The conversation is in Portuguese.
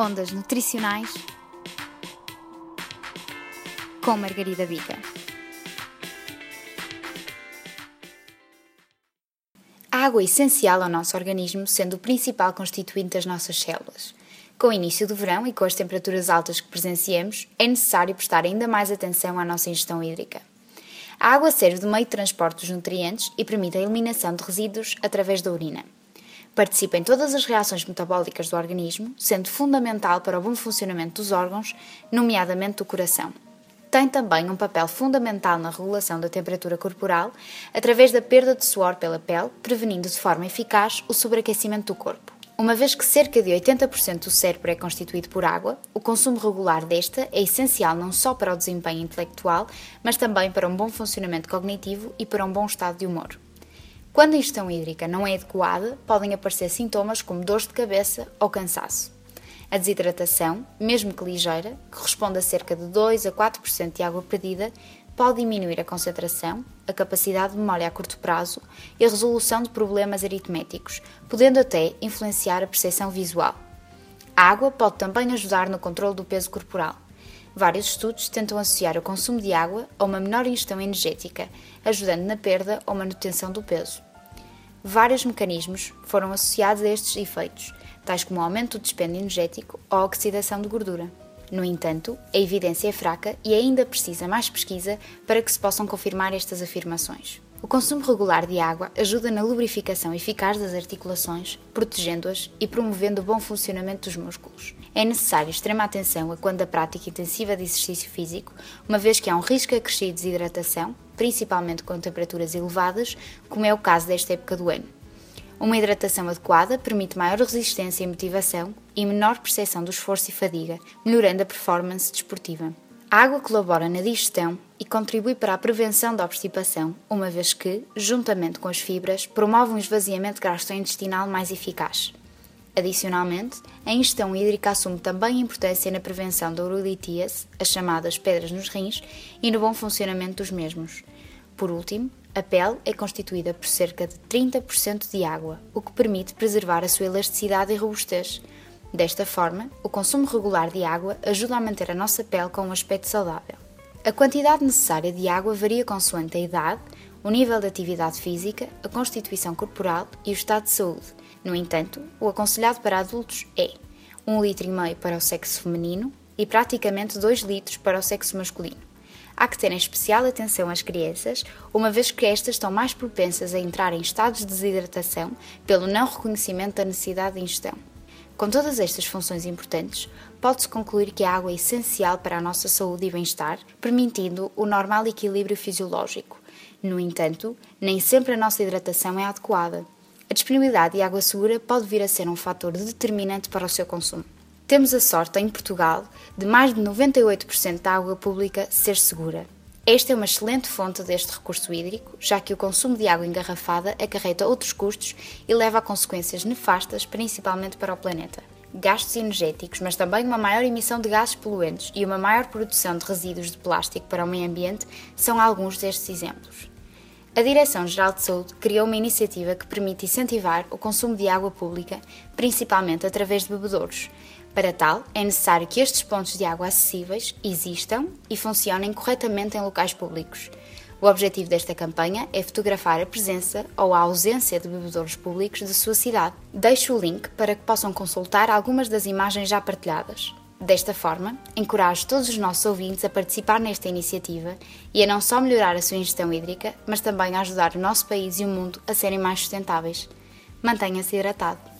Ondas Nutricionais com Margarida Bica. A água é essencial ao nosso organismo, sendo o principal constituinte das nossas células. Com o início do verão e com as temperaturas altas que presenciamos, é necessário prestar ainda mais atenção à nossa ingestão hídrica. A água serve de meio de transporte dos nutrientes e permite a eliminação de resíduos através da urina. Participa em todas as reações metabólicas do organismo, sendo fundamental para o bom funcionamento dos órgãos, nomeadamente do coração. Tem também um papel fundamental na regulação da temperatura corporal, através da perda de suor pela pele, prevenindo de forma eficaz o sobreaquecimento do corpo. Uma vez que cerca de 80% do cérebro é constituído por água, o consumo regular desta é essencial não só para o desempenho intelectual, mas também para um bom funcionamento cognitivo e para um bom estado de humor. Quando a ingestão hídrica não é adequada, podem aparecer sintomas como dores de cabeça ou cansaço. A desidratação, mesmo que ligeira, que corresponde a cerca de 2 a 4% de água perdida, pode diminuir a concentração, a capacidade de memória a curto prazo e a resolução de problemas aritméticos, podendo até influenciar a percepção visual. A água pode também ajudar no controle do peso corporal. Vários estudos tentam associar o consumo de água a uma menor ingestão energética, ajudando na perda ou manutenção do peso. Vários mecanismos foram associados a estes efeitos, tais como o aumento do dispêndio energético ou a oxidação de gordura. No entanto, a evidência é fraca e ainda precisa mais pesquisa para que se possam confirmar estas afirmações. O consumo regular de água ajuda na lubrificação eficaz das articulações, protegendo-as e promovendo o bom funcionamento dos músculos. É necessário extrema atenção a quando a prática intensiva de exercício físico, uma vez que há um risco acrescido de desidratação, principalmente com temperaturas elevadas, como é o caso desta época do ano. Uma hidratação adequada permite maior resistência e motivação e menor percepção do esforço e fadiga, melhorando a performance desportiva. A água colabora na digestão e contribui para a prevenção da obstipação, uma vez que, juntamente com as fibras, promove um esvaziamento gastrointestinal mais eficaz. Adicionalmente, a ingestão hídrica assume também importância na prevenção da urolitíase, as chamadas pedras nos rins, e no bom funcionamento dos mesmos. Por último, a pele é constituída por cerca de 30% de água, o que permite preservar a sua elasticidade e robustez. Desta forma, o consumo regular de água ajuda a manter a nossa pele com um aspecto saudável. A quantidade necessária de água varia consoante a idade, o nível de atividade física, a constituição corporal e o estado de saúde. No entanto, o aconselhado para adultos é 1,5 litro e meio para o sexo feminino e praticamente 2 litros para o sexo masculino. Há que ter especial atenção às crianças, uma vez que estas estão mais propensas a entrar em estados de desidratação pelo não reconhecimento da necessidade de ingestão. Com todas estas funções importantes, pode-se concluir que a água é essencial para a nossa saúde e bem-estar, permitindo o normal equilíbrio fisiológico. No entanto, nem sempre a nossa hidratação é adequada. A disponibilidade de água segura pode vir a ser um fator determinante para o seu consumo. Temos a sorte, em Portugal, de mais de 98% da água pública ser segura. Esta é uma excelente fonte deste recurso hídrico, já que o consumo de água engarrafada acarreta outros custos e leva a consequências nefastas, principalmente para o planeta. Gastos energéticos, mas também uma maior emissão de gases poluentes e uma maior produção de resíduos de plástico para o meio ambiente são alguns destes exemplos. A Direção-Geral de Saúde criou uma iniciativa que permite incentivar o consumo de água pública, principalmente através de bebedouros. Para tal, é necessário que estes pontos de água acessíveis existam e funcionem corretamente em locais públicos. O objetivo desta campanha é fotografar a presença ou a ausência de bebedouros públicos de sua cidade. Deixo o link para que possam consultar algumas das imagens já partilhadas. Desta forma, encorajo todos os nossos ouvintes a participar nesta iniciativa e a não só melhorar a sua ingestão hídrica, mas também a ajudar o nosso país e o mundo a serem mais sustentáveis. Mantenha-se hidratado.